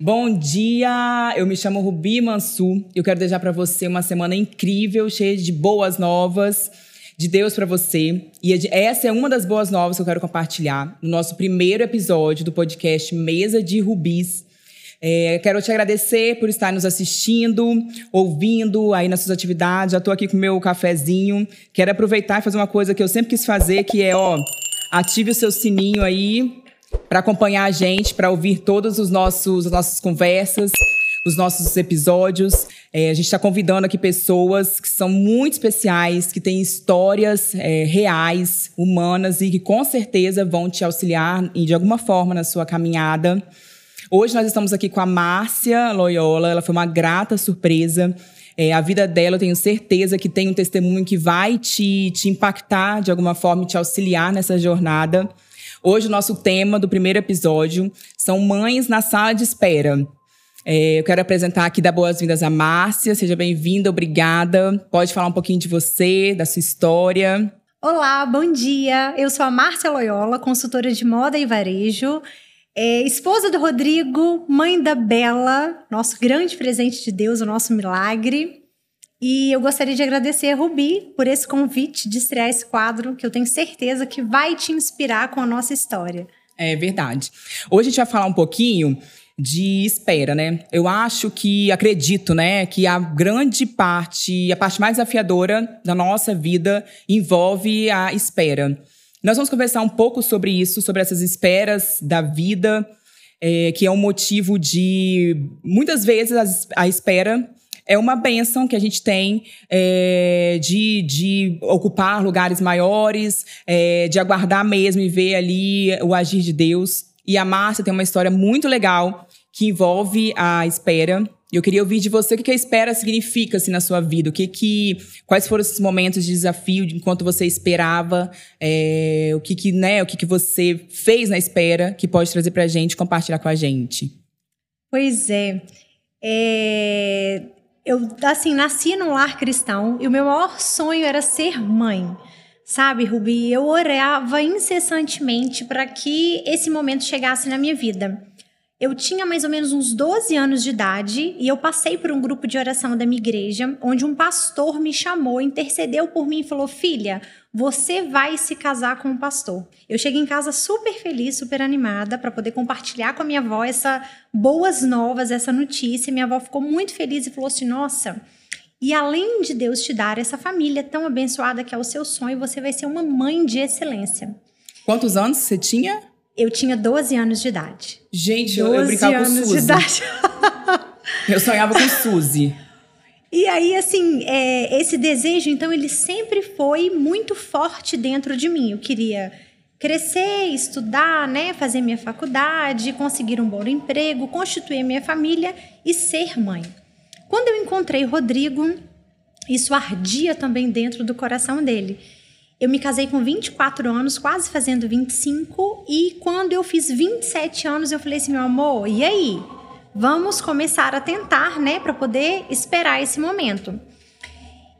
Bom dia, eu me chamo Rubi Mansur. Eu quero desejar para você uma semana incrível, cheia de boas novas de Deus para você. E essa é uma das boas novas que eu quero compartilhar no nosso primeiro episódio do podcast Mesa de Rubis. É, quero te agradecer por estar nos assistindo, ouvindo aí nas suas atividades. Já estou aqui com meu cafezinho. Quero aproveitar e fazer uma coisa que eu sempre quis fazer, que é, ó, ative o seu sininho aí para acompanhar a gente, para ouvir todos os nossos as nossas conversas, os nossos episódios. É, a gente está convidando aqui pessoas que são muito especiais, que têm histórias é, reais, humanas e que com certeza vão te auxiliar de alguma forma na sua caminhada. Hoje nós estamos aqui com a Márcia Loyola, ela foi uma grata surpresa. É, a vida dela, eu tenho certeza que tem um testemunho que vai te, te impactar de alguma forma e te auxiliar nessa jornada. Hoje, o nosso tema do primeiro episódio são mães na sala de espera. É, eu quero apresentar aqui, dar boas-vindas a Márcia. Seja bem-vinda, obrigada. Pode falar um pouquinho de você, da sua história. Olá, bom dia. Eu sou a Márcia Loyola, consultora de moda e varejo. É, esposa do Rodrigo, mãe da Bela, nosso grande presente de Deus, o nosso milagre. E eu gostaria de agradecer a Rubi por esse convite de estrear esse quadro, que eu tenho certeza que vai te inspirar com a nossa história. É verdade. Hoje a gente vai falar um pouquinho de espera, né? Eu acho que, acredito, né, que a grande parte, a parte mais desafiadora da nossa vida envolve a espera. Nós vamos conversar um pouco sobre isso, sobre essas esperas da vida, é, que é um motivo de, muitas vezes, a, a espera é uma benção que a gente tem é, de, de ocupar lugares maiores, é, de aguardar mesmo e ver ali o agir de Deus. E a Márcia tem uma história muito legal que envolve a espera. Eu queria ouvir de você o que a espera significa assim, na sua vida. O que que, quais foram esses momentos de desafio enquanto você esperava? É, o que que, né, o que que você fez na espera que pode trazer para a gente, compartilhar com a gente? Pois é. é eu, assim, nasci num lar cristão e o meu maior sonho era ser mãe. Sabe, Rubi, eu orava incessantemente para que esse momento chegasse na minha vida. Eu tinha mais ou menos uns 12 anos de idade e eu passei por um grupo de oração da minha igreja, onde um pastor me chamou, intercedeu por mim e falou: Filha, você vai se casar com um pastor. Eu cheguei em casa super feliz, super animada para poder compartilhar com a minha avó essa boas novas, essa notícia. Minha avó ficou muito feliz e falou assim: "Nossa, e além de Deus te dar essa família tão abençoada que é o seu sonho, você vai ser uma mãe de excelência." Quantos anos você tinha? Eu tinha 12 anos de idade. Gente, eu, eu brincava com Suzy. De idade. eu sonhava com Suzy. E aí, assim, é, esse desejo, então, ele sempre foi muito forte dentro de mim. Eu queria crescer, estudar, né, fazer minha faculdade, conseguir um bom emprego, constituir minha família e ser mãe. Quando eu encontrei Rodrigo, isso ardia também dentro do coração dele. Eu me casei com 24 anos, quase fazendo 25, e quando eu fiz 27 anos, eu falei assim, meu amor, e aí? vamos começar a tentar, né, para poder esperar esse momento.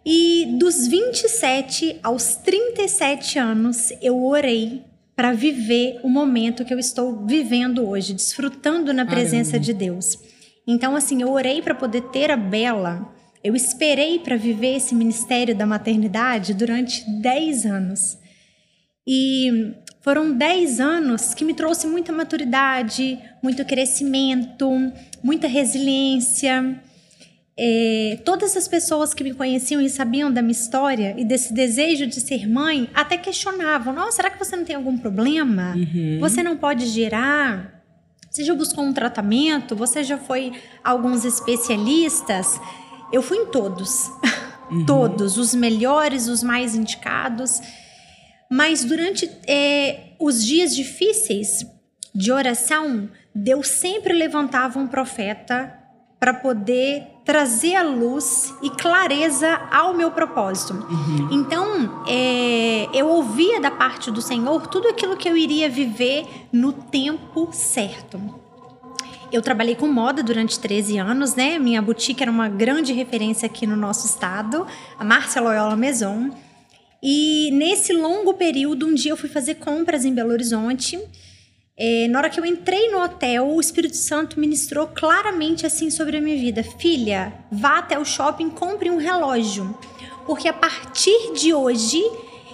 E dos 27 aos 37 anos, eu orei para viver o momento que eu estou vivendo hoje, desfrutando na presença Caramba. de Deus. Então, assim, eu orei para poder ter a Bela. Eu esperei para viver esse ministério da maternidade durante 10 anos. E foram 10 anos que me trouxe muita maturidade, muito crescimento, muita resiliência. É, todas as pessoas que me conheciam e sabiam da minha história e desse desejo de ser mãe até questionavam: Nossa, será que você não tem algum problema? Uhum. Você não pode gerar? Você já buscou um tratamento? Você já foi a alguns especialistas? Eu fui em todos. Uhum. todos, os melhores, os mais indicados. Mas durante é, os dias difíceis de oração, Deus sempre levantava um profeta para poder trazer a luz e clareza ao meu propósito. Uhum. Então, é, eu ouvia da parte do Senhor tudo aquilo que eu iria viver no tempo certo. Eu trabalhei com moda durante 13 anos, né? Minha boutique era uma grande referência aqui no nosso estado, a Márcia Loyola Maison. E nesse longo período, um dia eu fui fazer compras em Belo Horizonte. É, na hora que eu entrei no hotel, o Espírito Santo ministrou claramente assim sobre a minha vida: Filha, vá até o shopping, compre um relógio, porque a partir de hoje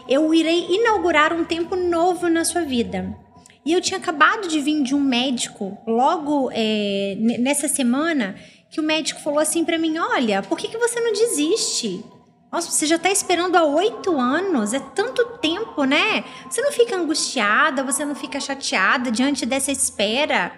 eu irei inaugurar um tempo novo na sua vida. E eu tinha acabado de vir de um médico, logo é, nessa semana, que o médico falou assim para mim: Olha, por que, que você não desiste? Nossa, você já está esperando há oito anos, é tanto tempo, né? Você não fica angustiada, você não fica chateada diante dessa espera.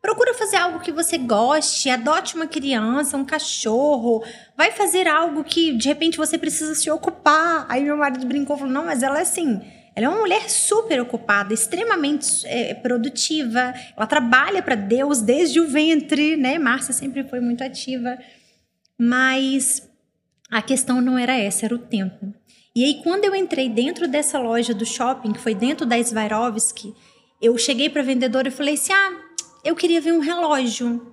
Procura fazer algo que você goste, adote uma criança, um cachorro, vai fazer algo que de repente você precisa se ocupar. Aí meu marido brincou falou: Não, mas ela é assim. Ela é uma mulher super ocupada, extremamente é, produtiva. Ela trabalha para Deus desde o ventre, né? Márcia sempre foi muito ativa. Mas a questão não era essa, era o tempo. E aí, quando eu entrei dentro dessa loja do shopping, que foi dentro da Swarovski, eu cheguei para a vendedora e falei assim: Ah, eu queria ver um relógio.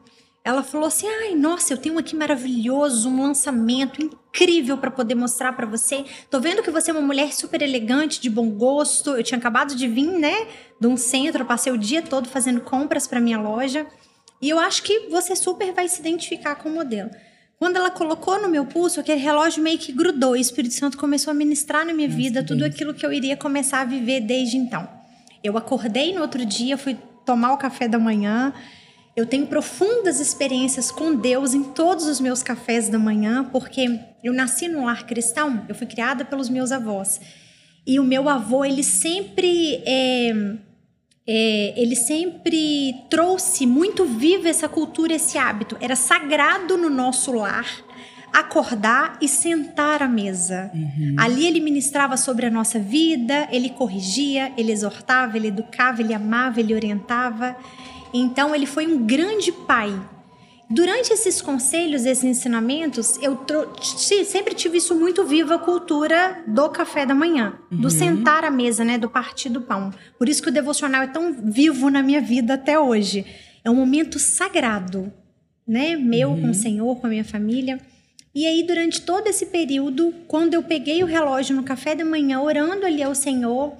Ela falou assim: Ai, nossa, eu tenho aqui maravilhoso, um lançamento incrível para poder mostrar para você. Tô vendo que você é uma mulher super elegante, de bom gosto. Eu tinha acabado de vir, né, de um centro, eu passei o dia todo fazendo compras para minha loja. E eu acho que você super vai se identificar com o modelo. Quando ela colocou no meu pulso, aquele relógio meio que grudou. E o Espírito Santo começou a ministrar na minha Nossa, vida tudo aquilo que eu iria começar a viver desde então. Eu acordei no outro dia, fui tomar o café da manhã. Eu tenho profundas experiências com Deus em todos os meus cafés da manhã, porque eu nasci num lar cristão, eu fui criada pelos meus avós. E o meu avô, ele sempre é, é, ele sempre trouxe muito viva essa cultura, esse hábito. Era sagrado no nosso lar acordar e sentar à mesa. Uhum. Ali ele ministrava sobre a nossa vida, ele corrigia, ele exortava, ele educava, ele amava, ele orientava. Então ele foi um grande pai Durante esses conselhos, esses ensinamentos, eu sempre tive isso muito vivo, a cultura do café da manhã, uhum. do sentar à mesa, né, do partir do pão. Por isso que o devocional é tão vivo na minha vida até hoje. É um momento sagrado, né, meu uhum. com o Senhor, com a minha família. E aí, durante todo esse período, quando eu peguei o relógio no café da manhã, orando ali ao Senhor,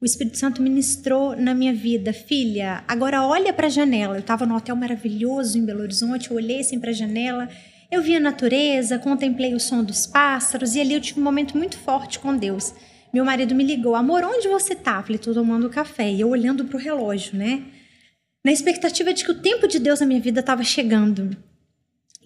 o Espírito Santo ministrou na minha vida, filha, agora olha para a janela. Eu estava no hotel maravilhoso em Belo Horizonte, eu olhei assim para a janela, eu vi a natureza, contemplei o som dos pássaros e ali eu tive um momento muito forte com Deus. Meu marido me ligou, amor, onde você tá? Falei, tô tomando café. E eu olhando pro relógio, né? Na expectativa de que o tempo de Deus na minha vida estava chegando.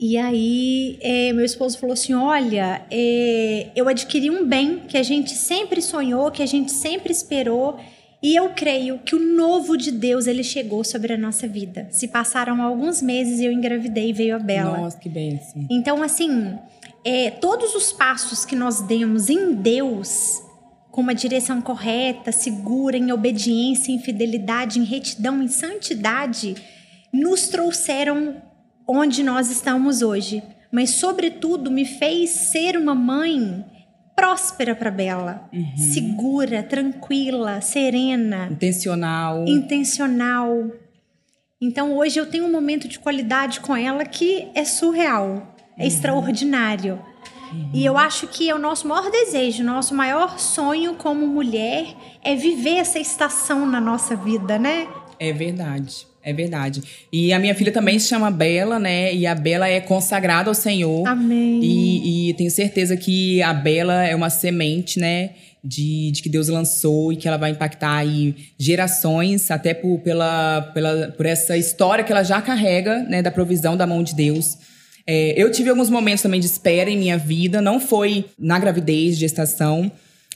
E aí, é, meu esposo falou assim: Olha, é, eu adquiri um bem que a gente sempre sonhou, que a gente sempre esperou, e eu creio que o novo de Deus ele chegou sobre a nossa vida. Se passaram alguns meses e eu engravidei e veio a Bela. Nossa, que bênção. Então, assim, é, todos os passos que nós demos em Deus, com uma direção correta, segura, em obediência, em fidelidade, em retidão, em santidade, nos trouxeram onde nós estamos hoje, mas sobretudo me fez ser uma mãe próspera para Bela, uhum. segura, tranquila, serena, intencional. Intencional. Então hoje eu tenho um momento de qualidade com ela que é surreal, é uhum. extraordinário. Uhum. E eu acho que é o nosso maior desejo, nosso maior sonho como mulher é viver essa estação na nossa vida, né? É verdade. É verdade. E a minha filha também se chama Bela, né? E a Bela é consagrada ao Senhor. Amém. E, e tenho certeza que a Bela é uma semente, né? De, de, que Deus lançou e que ela vai impactar aí gerações, até por, pela, pela, por essa história que ela já carrega, né? Da provisão da mão de Deus. É, eu tive alguns momentos também de espera em minha vida. Não foi na gravidez, gestação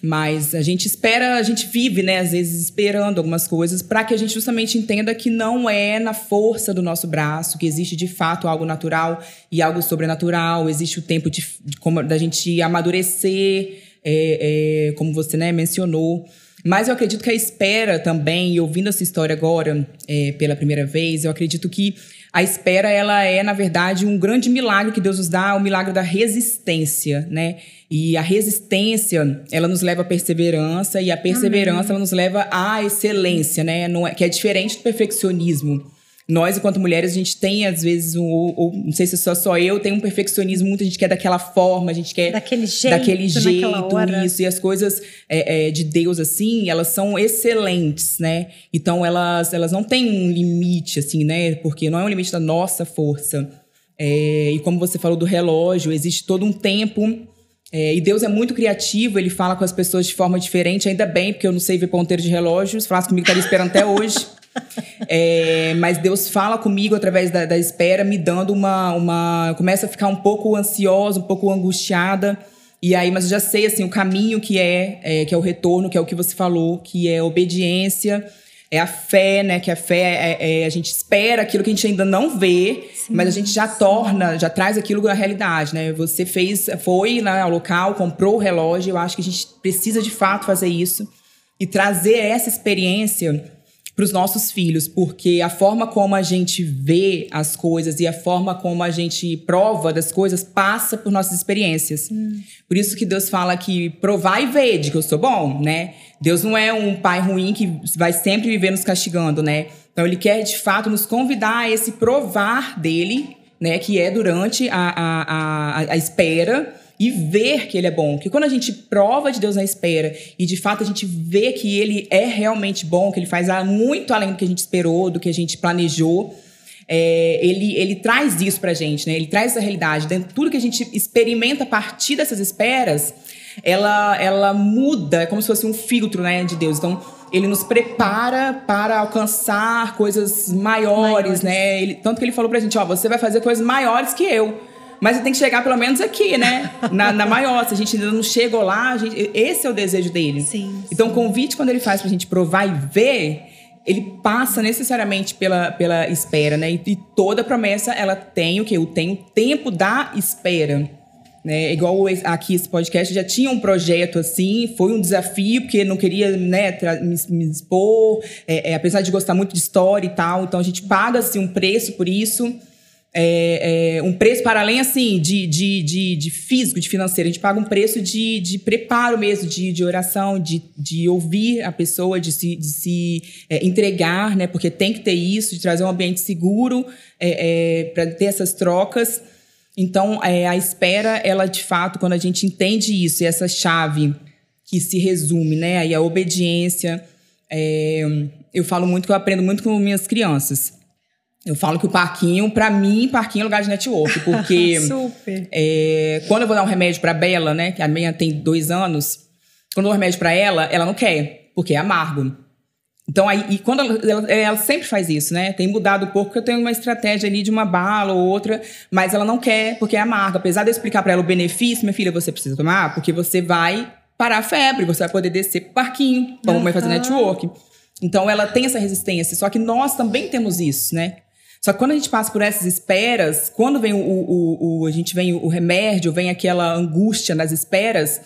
mas a gente espera, a gente vive, né, às vezes esperando algumas coisas para que a gente justamente entenda que não é na força do nosso braço, que existe de fato algo natural e algo sobrenatural, existe o tempo de, de como, da gente amadurecer, é, é, como você né, mencionou. Mas eu acredito que a espera também, e ouvindo essa história agora é, pela primeira vez, eu acredito que a espera ela é, na verdade, um grande milagre que Deus nos dá, o milagre da resistência, né? E a resistência, ela nos leva à perseverança e a perseverança ela nos leva à excelência, né? Não é, que é diferente do perfeccionismo. nós, enquanto mulheres, a gente tem, às vezes, um, ou, ou, não sei se só só eu, tem um perfeccionismo muito, a gente quer daquela forma, a gente quer. Daquele jeito. Daquele jeito, isso. E as coisas é, é, de Deus, assim, elas são excelentes, né? Então, elas, elas não têm um limite, assim, né? Porque não é um limite da nossa força. É, e como você falou do relógio, existe todo um tempo. É, e Deus é muito criativo, ele fala com as pessoas de forma diferente, ainda bem, porque eu não sei ver ponteiro de relógio. Se falasse comigo, estaria esperando até hoje. É, mas Deus fala comigo através da, da, espera, me dando uma, uma. Começa a ficar um pouco ansiosa, um pouco angustiada. E aí, mas eu já sei assim o caminho que é, é que é o retorno, que é o que você falou, que é obediência, é a fé, né? Que a fé é, é a gente espera aquilo que a gente ainda não vê, sim, mas a gente já sim. torna, já traz aquilo na realidade, né? Você fez, foi lá ao local, comprou o relógio. Eu acho que a gente precisa de fato fazer isso e trazer essa experiência para os nossos filhos, porque a forma como a gente vê as coisas e a forma como a gente prova das coisas passa por nossas experiências. Hum. Por isso que Deus fala que provar e ver de que eu sou bom, né? Deus não é um pai ruim que vai sempre viver nos castigando, né? Então ele quer de fato nos convidar a esse provar dele, né? Que é durante a, a, a, a espera e ver que ele é bom. Que quando a gente prova de Deus na espera e de fato a gente vê que ele é realmente bom, que ele faz muito além do que a gente esperou, do que a gente planejou, é, ele, ele traz isso pra gente, né? Ele traz essa realidade. Dentro de tudo que a gente experimenta a partir dessas esperas, ela, ela muda, é como se fosse um filtro né, de Deus. Então, ele nos prepara para alcançar coisas maiores, maiores. né? Ele, tanto que ele falou pra gente, ó, você vai fazer coisas maiores que eu. Mas tem que chegar pelo menos aqui, né? Na, na maior. Se a gente ainda não chegou lá, gente, esse é o desejo dele. Sim. Então, o convite, quando ele faz pra gente provar e ver, ele passa necessariamente pela, pela espera, né? E, e toda promessa, ela tem o quê? Tem o tempo da espera. Né? Igual aqui esse podcast já tinha um projeto assim, foi um desafio, porque não queria né, me, me expor, é, é, apesar de gostar muito de história e tal, então a gente paga assim, um preço por isso é, é, um preço para além assim de, de, de, de, físico, de financeiro. A gente paga um preço de, de preparo mesmo, de, de oração, de, de ouvir a pessoa, de se, de se é, entregar, né? Porque tem que ter isso, de trazer um ambiente seguro é, é, para ter essas trocas. Então, é, a espera, ela de fato, quando a gente entende isso, e essa chave que se resume, né? Aí a obediência. eu falo muito que eu aprendo muito com minhas crianças eu falo que o parquinho, para mim, parquinho é lugar de network, porque é, quando eu vou dar um remédio para Bela, né, que a minha tem dois anos, quando eu dou um remédio para ela, ela não quer, porque é amargo. Então, aí, e quando ela, ela, ela, sempre faz isso, né? Tem mudado um pouco, porque eu tenho uma estratégia ali de uma bala ou outra, mas ela não quer, porque é amargo. Apesar de eu explicar para ela o benefício, minha filha, você precisa tomar, porque você vai parar a febre, você vai poder descer pro parquinho, vamos uhum. fazer network. Então, ela tem essa resistência, só que nós também temos isso, né? Só que quando a gente passa por essas esperas, quando vem o, o, o a gente vem o remédio, vem aquela angústia nas esperas,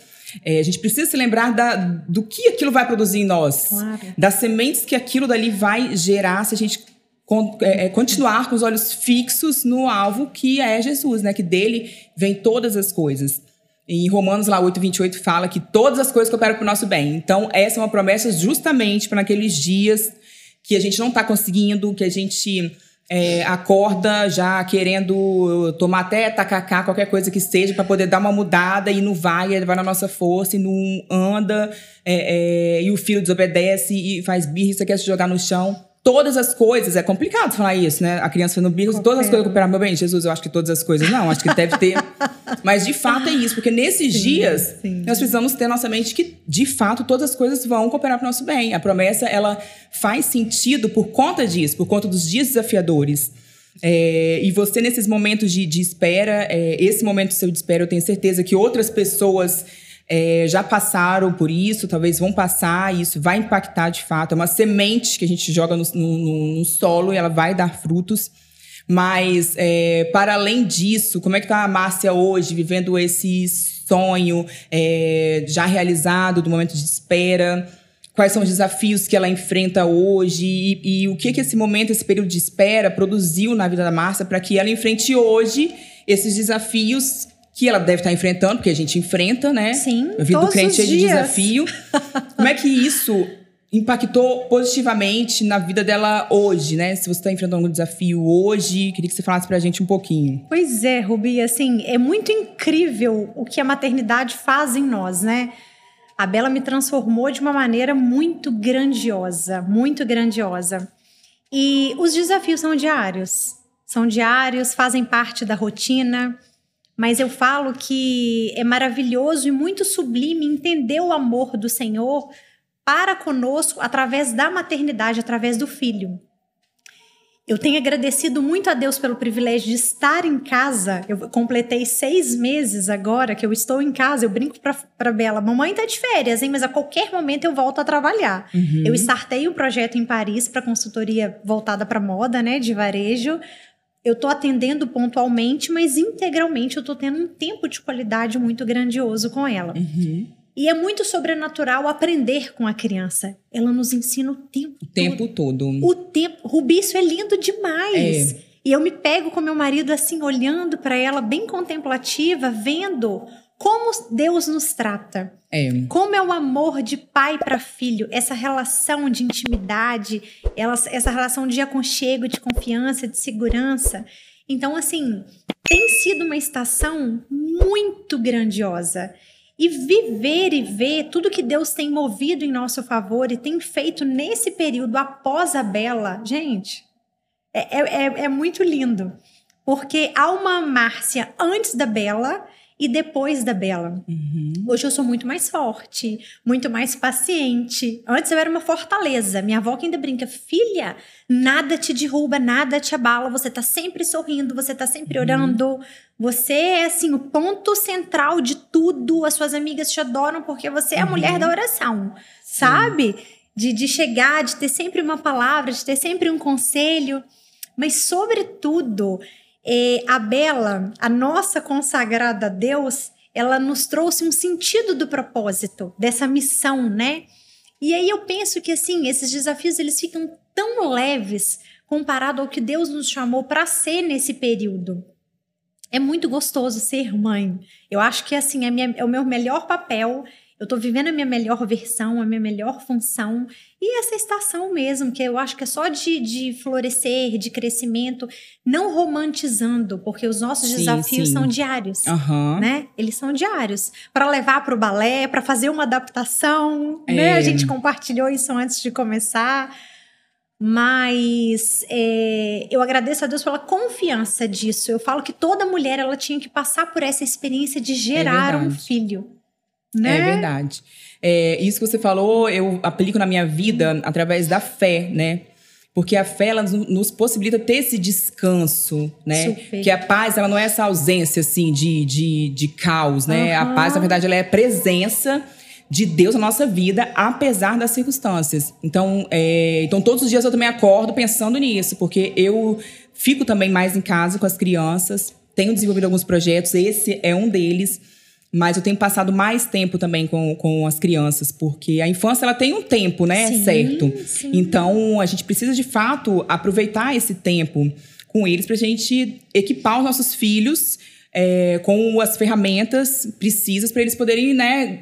é, a gente precisa se lembrar da, do que aquilo vai produzir em nós, claro. das sementes que aquilo dali vai gerar se a gente con, é, é, continuar com os olhos fixos no alvo que é Jesus, né? Que dele vem todas as coisas. Em Romanos lá 8, 28 fala que todas as coisas cooperam para o nosso bem. Então, essa é uma promessa justamente para aqueles dias que a gente não está conseguindo, que a gente é, acorda já querendo tomar até tacacá, qualquer coisa que seja, para poder dar uma mudada e não vai, vai na nossa força e não anda, é, é, e o filho desobedece e faz birra e quer se jogar no chão todas as coisas, é complicado falar isso, né? A criança fazendo birra, todas as coisas recuperar meu bem, Jesus, eu acho que todas as coisas não, acho que deve ter. Mas de fato é isso, porque nesses sim, dias sim. nós precisamos ter nossa mente que de fato todas as coisas vão cooperar para o nosso bem. A promessa ela faz sentido por conta disso, por conta dos dias desafiadores. É, e você, nesses momentos de, de espera, é, esse momento seu de espera, eu tenho certeza que outras pessoas é, já passaram por isso, talvez vão passar, isso vai impactar de fato. É uma semente que a gente joga no, no, no solo e ela vai dar frutos. Mas, é, para além disso, como é que está a Márcia hoje, vivendo esse sonho é, já realizado do momento de espera? Quais são os desafios que ela enfrenta hoje? E, e o que, que esse momento, esse período de espera produziu na vida da Márcia para que ela enfrente hoje esses desafios que ela deve estar enfrentando, porque a gente enfrenta, né? Sim. A vida do crente é de desafio. Como é que isso impactou positivamente na vida dela hoje, né? Se você está enfrentando algum desafio hoje, queria que você falasse pra gente um pouquinho. Pois é, Rubi, assim, é muito incrível o que a maternidade faz em nós, né? A Bela me transformou de uma maneira muito grandiosa, muito grandiosa. E os desafios são diários. São diários, fazem parte da rotina, mas eu falo que é maravilhoso e muito sublime entender o amor do Senhor para conosco através da maternidade, através do filho. Eu tenho agradecido muito a Deus pelo privilégio de estar em casa. Eu completei seis meses agora que eu estou em casa. Eu brinco para Bela: mamãe tá de férias, hein? Mas a qualquer momento eu volto a trabalhar. Uhum. Eu startei um projeto em Paris para consultoria voltada para moda, né? De varejo. Eu estou atendendo pontualmente, mas integralmente eu estou tendo um tempo de qualidade muito grandioso com ela. Uhum. E é muito sobrenatural aprender com a criança. Ela nos ensina o tempo o todo. tempo todo. O tempo. Rubi, isso é lindo demais. É. E eu me pego com meu marido assim, olhando para ela, bem contemplativa, vendo como Deus nos trata. É. Como é o amor de pai para filho, essa relação de intimidade, essa relação de aconchego, de confiança, de segurança. Então, assim, tem sido uma estação muito grandiosa e viver e ver tudo que Deus tem movido em nosso favor e tem feito nesse período após a Bela, gente, é, é, é, é muito lindo. Porque há uma Márcia antes da Bela e depois da Bela. Uhum. Hoje eu sou muito mais forte, muito mais paciente. Antes eu era uma fortaleza. Minha avó que ainda brinca, filha, nada te derruba, nada te abala. Você tá sempre sorrindo, você tá sempre uhum. orando. Você é assim o ponto central de tudo. As suas amigas te adoram porque você é a uhum. mulher da oração, sabe? De, de chegar, de ter sempre uma palavra, de ter sempre um conselho. Mas, sobretudo, é, a Bela, a nossa consagrada a Deus, ela nos trouxe um sentido do propósito, dessa missão, né? E aí eu penso que assim, esses desafios eles ficam tão leves comparado ao que Deus nos chamou para ser nesse período. É muito gostoso ser mãe. Eu acho que assim é, minha, é o meu melhor papel eu estou vivendo a minha melhor versão, a minha melhor função. E essa estação mesmo, que eu acho que é só de, de florescer, de crescimento, não romantizando, porque os nossos sim, desafios sim. são diários, uhum. né? Eles são diários. Para levar para o balé, para fazer uma adaptação, é. né? A gente compartilhou isso antes de começar. Mas é, eu agradeço a Deus pela confiança disso. Eu falo que toda mulher ela tinha que passar por essa experiência de gerar é um filho. Né? É verdade. É, isso que você falou, eu aplico na minha vida através da fé, né? Porque a fé ela nos possibilita ter esse descanso, né? Super. Que a paz ela não é essa ausência assim de, de, de caos, né? Uhum. A paz, na verdade, ela é a presença de Deus na nossa vida, apesar das circunstâncias. Então, é, então todos os dias eu também acordo pensando nisso, porque eu fico também mais em casa com as crianças, tenho desenvolvido alguns projetos, esse é um deles. Mas eu tenho passado mais tempo também com, com as crianças, porque a infância ela tem um tempo, né? Sim, certo. Sim. Então a gente precisa de fato aproveitar esse tempo com eles para a gente equipar os nossos filhos é, com as ferramentas precisas para eles poderem, né?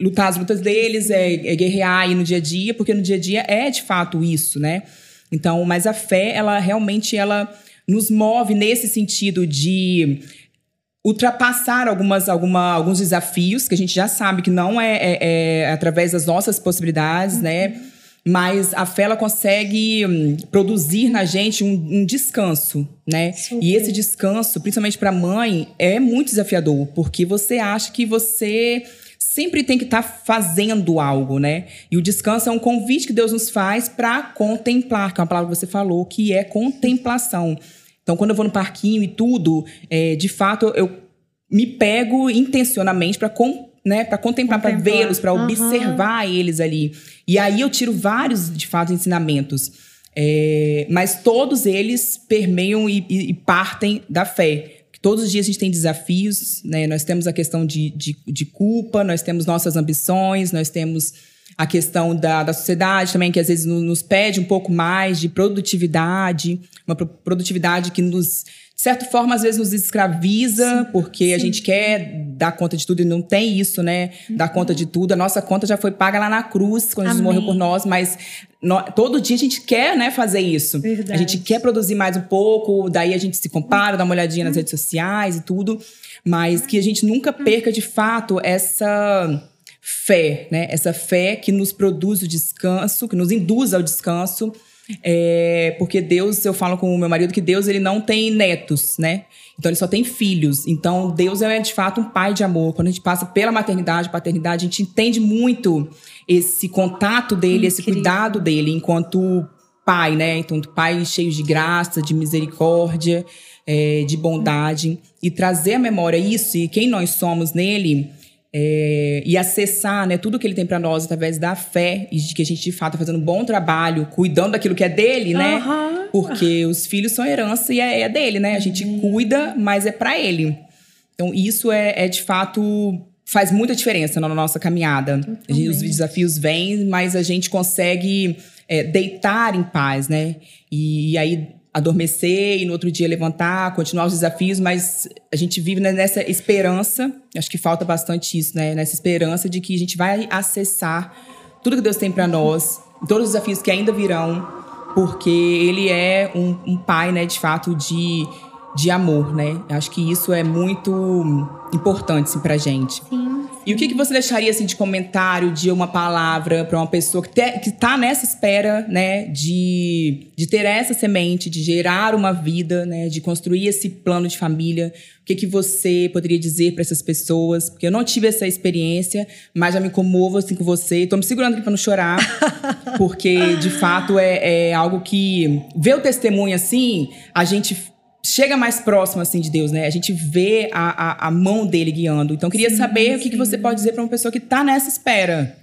Lutar as lutas deles, é, é guerrear aí no dia a dia, porque no dia a dia é de fato isso, né? Então, mas a fé, ela realmente ela nos move nesse sentido de ultrapassar algumas, alguma, alguns desafios que a gente já sabe que não é, é, é através das nossas possibilidades, né? uhum. né? Mas a fé ela consegue hum, produzir na gente um, um descanso, né? Super. E esse descanso, principalmente para mãe, é muito desafiador, porque você acha que você sempre tem que estar tá fazendo algo, né? E o descanso é um convite que Deus nos faz para contemplar, que é uma palavra que você falou, que é contemplação. Então, quando eu vou no parquinho e tudo, é, de fato, eu me pego intencionalmente para né, para contemplar, para vê-los, para uhum. observar eles ali. E aí eu tiro vários, de fato, ensinamentos. É, mas todos eles permeiam e, e, e, partem da fé. Todos os dias a gente tem desafios, né? Nós temos a questão de, de, de culpa, nós temos nossas ambições, nós temos a questão da, da sociedade também, que às vezes nos pede um pouco mais de produtividade, uma produtividade que nos, de certa forma, às vezes nos escraviza, sim, porque sim. a gente quer dar conta de tudo e não tem isso, né? Uhum. Dar conta de tudo. A nossa conta já foi paga lá na cruz, quando Amém. Jesus morreu por nós, mas no, todo dia a gente quer, né, fazer isso. Verdade. A gente quer produzir mais um pouco, daí a gente se compara, dá uma olhadinha nas uhum. redes sociais e tudo, mas que a gente nunca perca de fato essa fé, né? Essa fé que nos produz o descanso, que nos induz ao descanso. É, porque Deus, eu falo com o meu marido que Deus ele não tem netos, né? Então ele só tem filhos. Então Deus é de fato um pai de amor. Quando a gente passa pela maternidade, paternidade, a gente entende muito esse contato dele, Incrível. esse cuidado dele enquanto pai, né? Então pai cheio de graça, de misericórdia, é, de bondade e trazer à memória isso e quem nós somos nele é, e acessar né, tudo que ele tem para nós através da fé e de que a gente de fato está fazendo um bom trabalho, cuidando daquilo que é dele, né? Uhum. Porque os filhos são herança e é, é dele, né? A gente uhum. cuida, mas é para ele. Então isso é, é, de fato faz muita diferença na nossa caminhada. Gente, os desafios vêm, mas a gente consegue é, deitar em paz, né? E, e aí adormecer e no outro dia levantar, continuar os desafios, mas a gente vive nessa esperança, acho que falta bastante isso, né? Nessa esperança de que a gente vai acessar tudo que Deus tem para nós, todos os desafios que ainda virão, porque Ele é um, um pai, né, de fato, de, de amor, né? Acho que isso é muito importante assim, pra gente. Sim. E o que, que você deixaria assim de comentário, de uma palavra para uma pessoa que está nessa espera, né, de, de ter essa semente, de gerar uma vida, né, de construir esse plano de família? O que, que você poderia dizer para essas pessoas? Porque eu não tive essa experiência, mas já me comovo assim com você. Estou me segurando aqui para não chorar, porque de fato é, é algo que ver o testemunho assim, a gente chega mais próximo assim de Deus, né? A gente vê a, a, a mão dele guiando. Então, eu queria sim, saber sim. o que, que você pode dizer para uma pessoa que está nessa espera.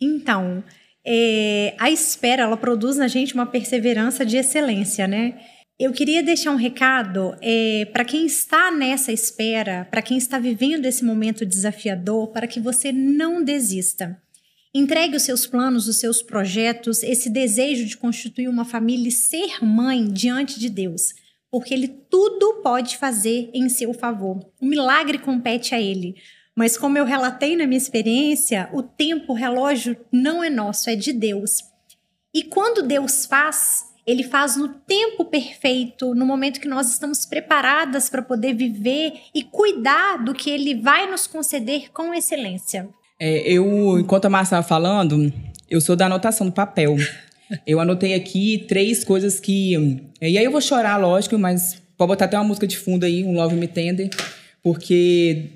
Então, é, a espera ela produz na gente uma perseverança de excelência, né? Eu queria deixar um recado é, para quem está nessa espera, para quem está vivendo esse momento desafiador, para que você não desista. Entregue os seus planos, os seus projetos, esse desejo de constituir uma família e ser mãe diante de Deus porque ele tudo pode fazer em seu favor. O milagre compete a ele. Mas como eu relatei na minha experiência, o tempo, o relógio não é nosso, é de Deus. E quando Deus faz, ele faz no tempo perfeito, no momento que nós estamos preparadas para poder viver e cuidar do que ele vai nos conceder com excelência. É, eu, enquanto a Márcia estava falando, eu sou da anotação do papel. Eu anotei aqui três coisas que. E aí eu vou chorar, lógico, mas pode botar até uma música de fundo aí, um Love Me Tender, porque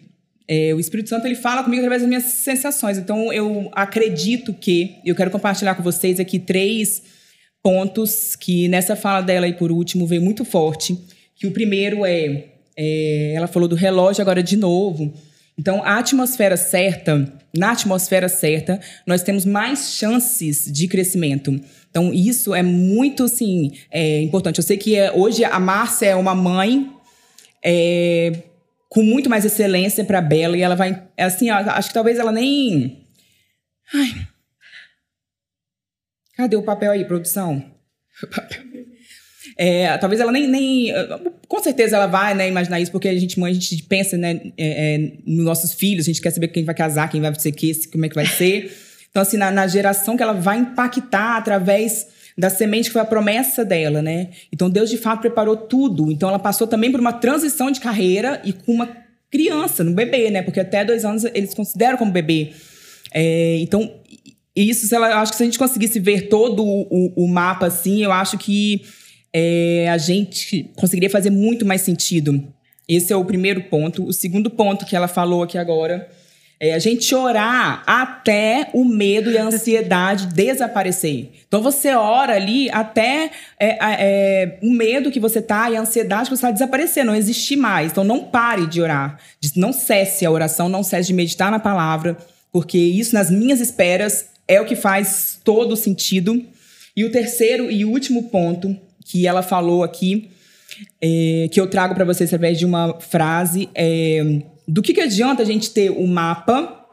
é, o Espírito Santo ele fala comigo através das minhas sensações. Então eu acredito que. Eu quero compartilhar com vocês aqui três pontos que nessa fala dela aí por último veio muito forte. Que o primeiro é, é ela falou do relógio agora de novo. Então, a atmosfera certa, na atmosfera certa, nós temos mais chances de crescimento. Então, isso é muito, assim, é, importante. Eu sei que é, hoje a Márcia é uma mãe é, com muito mais excelência para a Bela e ela vai, é assim, acho que talvez ela nem... Ai. Cadê o papel aí, produção? O papel. É, talvez ela nem, nem. Com certeza ela vai né, imaginar isso, porque a gente, mãe, a gente pensa né, é, é, nos nossos filhos, a gente quer saber quem vai casar, quem vai ser que, como é que vai ser. Então, assim, na, na geração que ela vai impactar através da semente que foi a promessa dela, né? Então, Deus de fato preparou tudo. Então, ela passou também por uma transição de carreira e com uma criança, no bebê, né? Porque até dois anos eles consideram como bebê. É, então, isso, ela, eu acho que se a gente conseguisse ver todo o, o, o mapa assim, eu acho que é, a gente conseguiria fazer muito mais sentido. Esse é o primeiro ponto. O segundo ponto que ela falou aqui agora é a gente orar até o medo e a ansiedade desaparecer. Então você ora ali até é, é, o medo que você tá e a ansiedade que você está desaparecer, não existir mais. Então não pare de orar. Não cesse a oração, não cesse de meditar na palavra, porque isso nas minhas esperas é o que faz todo sentido. E o terceiro e último ponto que ela falou aqui, é, que eu trago para vocês através de uma frase, é, do que, que adianta a gente ter o um mapa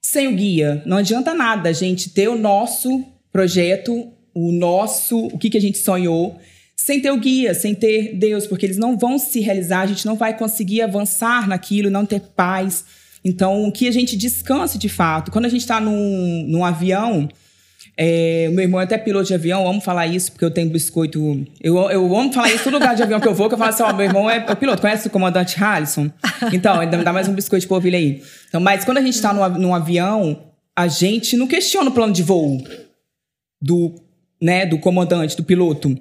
sem o guia. Não adianta nada a gente ter o nosso projeto, o nosso, o que, que a gente sonhou, sem ter o guia, sem ter Deus, porque eles não vão se realizar, a gente não vai conseguir avançar naquilo, não ter paz. Então, que a gente descanse de fato. Quando a gente está num, num avião, é, meu irmão é até piloto de avião, eu amo falar isso, porque eu tenho biscoito. Eu, eu amo falar isso em todo lugar de avião que eu vou, que eu falo assim: ó, meu irmão é, é piloto, conhece o comandante Harrison? Então, ainda me dá mais um biscoito de ovelha aí. Então, mas quando a gente está num, num avião, a gente não questiona o plano de voo do, né, do comandante, do piloto.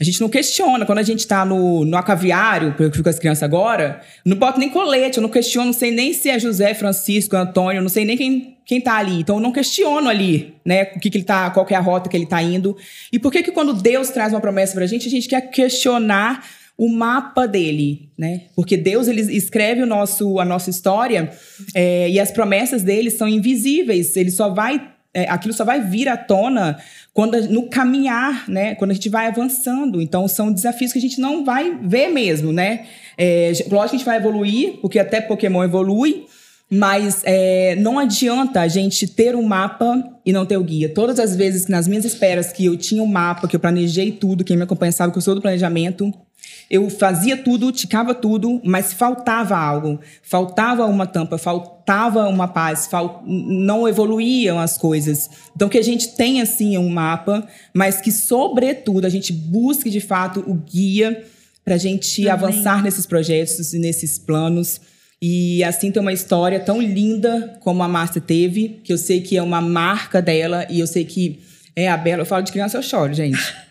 A gente não questiona. Quando a gente tá no, no acaviário, porque eu fico com as crianças agora, não boto nem colete, eu não questiono, não sei nem se é José, Francisco, Antônio, não sei nem quem, quem tá ali. Então eu não questiono ali, né, o que, que ele tá, qual é a rota que ele tá indo. E por que que quando Deus traz uma promessa pra gente, a gente quer questionar o mapa dele, né? Porque Deus ele escreve o nosso, a nossa história é, e as promessas dele são invisíveis. Ele só vai, é, aquilo só vai vir à tona quando no caminhar, né? Quando a gente vai avançando. Então são desafios que a gente não vai ver mesmo, né? É, lógico que a gente vai evoluir, porque até Pokémon evolui. Mas é, não adianta a gente ter um mapa e não ter o guia. Todas as vezes que nas minhas esperas que eu tinha um mapa, que eu planejei tudo, quem me acompanha sabe que eu sou do planejamento, eu fazia tudo, ticava tudo, mas faltava algo. Faltava uma tampa, faltava uma paz, fal... não evoluíam as coisas. Então, que a gente tenha, assim, um mapa, mas que, sobretudo, a gente busque, de fato, o guia para a gente Amém. avançar nesses projetos e nesses planos. E assim ter uma história tão linda como a Márcia teve, que eu sei que é uma marca dela, e eu sei que é a Bela. Eu falo de criança, eu choro, gente.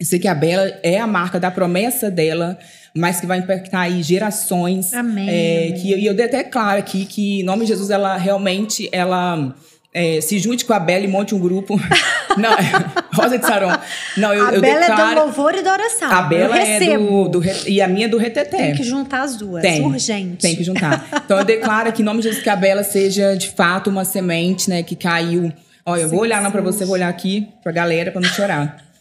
Eu sei que a Bela é a marca da promessa dela, mas que vai impactar aí gerações. Amém. É, que e eu dei até claro aqui que, em nome de Jesus, ela realmente ela é, se junte com a Bela e monte um grupo. Não, Rosa de Saron. Não, eu, a eu Bela declaro, é do louvor e da oração. A Bela é do, do, E a minha é do reteté. Tem que juntar as duas. Tem, urgente. Tem que juntar. Então eu declaro aqui, em nome de Jesus, que a Bela seja de fato uma semente, né, que caiu. Olha, eu vou olhar não para você, vou olhar aqui pra galera para não chorar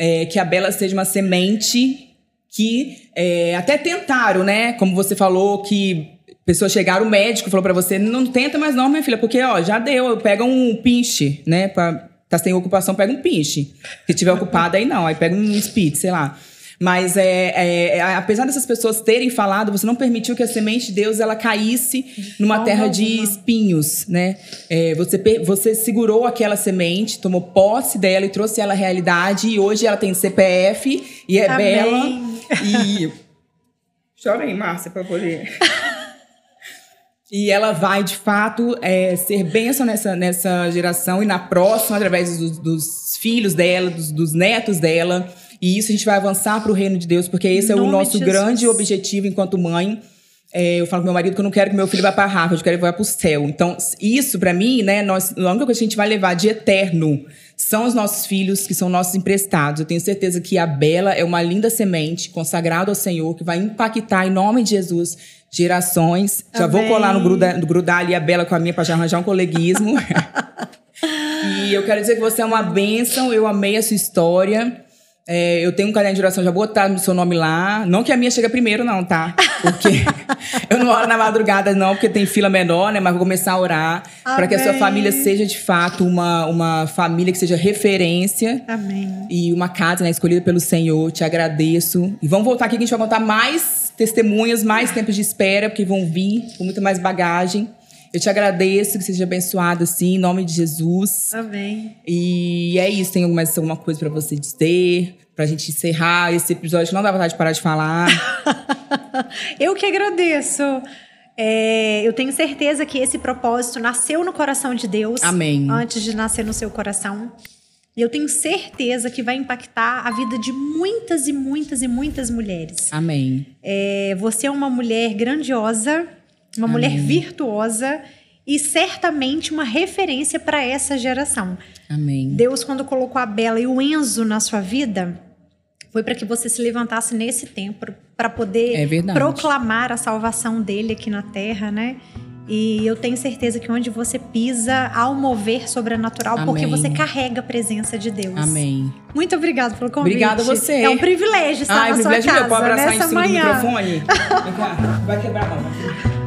é, que a Bela seja uma semente que é, até tentaram, né? Como você falou, que pessoas chegaram, o médico falou para você, não tenta mais não, minha filha, porque ó, já deu, pega um pinche, né? Pra, tá sem ocupação, pega um pinche. Se tiver ocupado, aí não, aí pega um speed, sei lá. Mas é, é, é, apesar dessas pessoas terem falado, você não permitiu que a semente de Deus ela caísse numa terra de espinhos, né? É, você, você segurou aquela semente, tomou posse dela e trouxe ela à realidade. E hoje ela tem CPF e é Amém. bela. E. Chora aí, Márcia, pra poder. E ela vai, de fato, é, ser bênção nessa, nessa geração e na próxima, através dos, dos filhos dela, dos, dos netos dela. E isso a gente vai avançar para o reino de Deus, porque esse é o nosso grande objetivo enquanto mãe. É, eu falo com meu marido que eu não quero que meu filho vá para Harvard, eu quero que ele vá para o céu. Então, isso para mim, né, nós, a única coisa que a gente vai levar de eterno são os nossos filhos, que são nossos emprestados. Eu tenho certeza que a Bela é uma linda semente consagrada ao Senhor, que vai impactar em nome de Jesus gerações. Já vou colar no grudar, grudar ali a Bela com a minha para já arranjar um coleguismo. e eu quero dizer que você é uma bênção, eu amei a sua história. É, eu tenho um caderno de oração, já botar no seu nome lá. Não que a minha chega primeiro, não, tá? Porque eu não oro na madrugada, não, porque tem fila menor, né? Mas vou começar a orar para que a sua família seja de fato uma, uma família que seja referência. Amém. E uma casa né, escolhida pelo Senhor. Te agradeço. E vamos voltar aqui que a gente vai contar mais testemunhas, mais tempos de espera, porque vão vir com muita mais bagagem. Eu te agradeço, que seja abençoado assim, em nome de Jesus. Amém. E é isso. Tem mais alguma coisa para você dizer? Pra gente encerrar esse episódio, não dá vontade de parar de falar. eu que agradeço. É, eu tenho certeza que esse propósito nasceu no coração de Deus. Amém. Antes de nascer no seu coração. E eu tenho certeza que vai impactar a vida de muitas e muitas e muitas mulheres. Amém. É, você é uma mulher grandiosa uma Amém. mulher virtuosa e certamente uma referência para essa geração. Amém. Deus, quando colocou a Bela e o Enzo na sua vida, foi para que você se levantasse nesse tempo para poder é proclamar a salvação dele aqui na terra, né? E eu tenho certeza que onde você pisa, há um mover sobrenatural, Amém. porque você carrega a presença de Deus. Amém. Muito obrigada pelo convite. Obrigada a você. É um privilégio estar Ai, na privilégio sua casa meu. Pode abraçar nessa em cima manhã. do microfone? Vai quebrar a mão.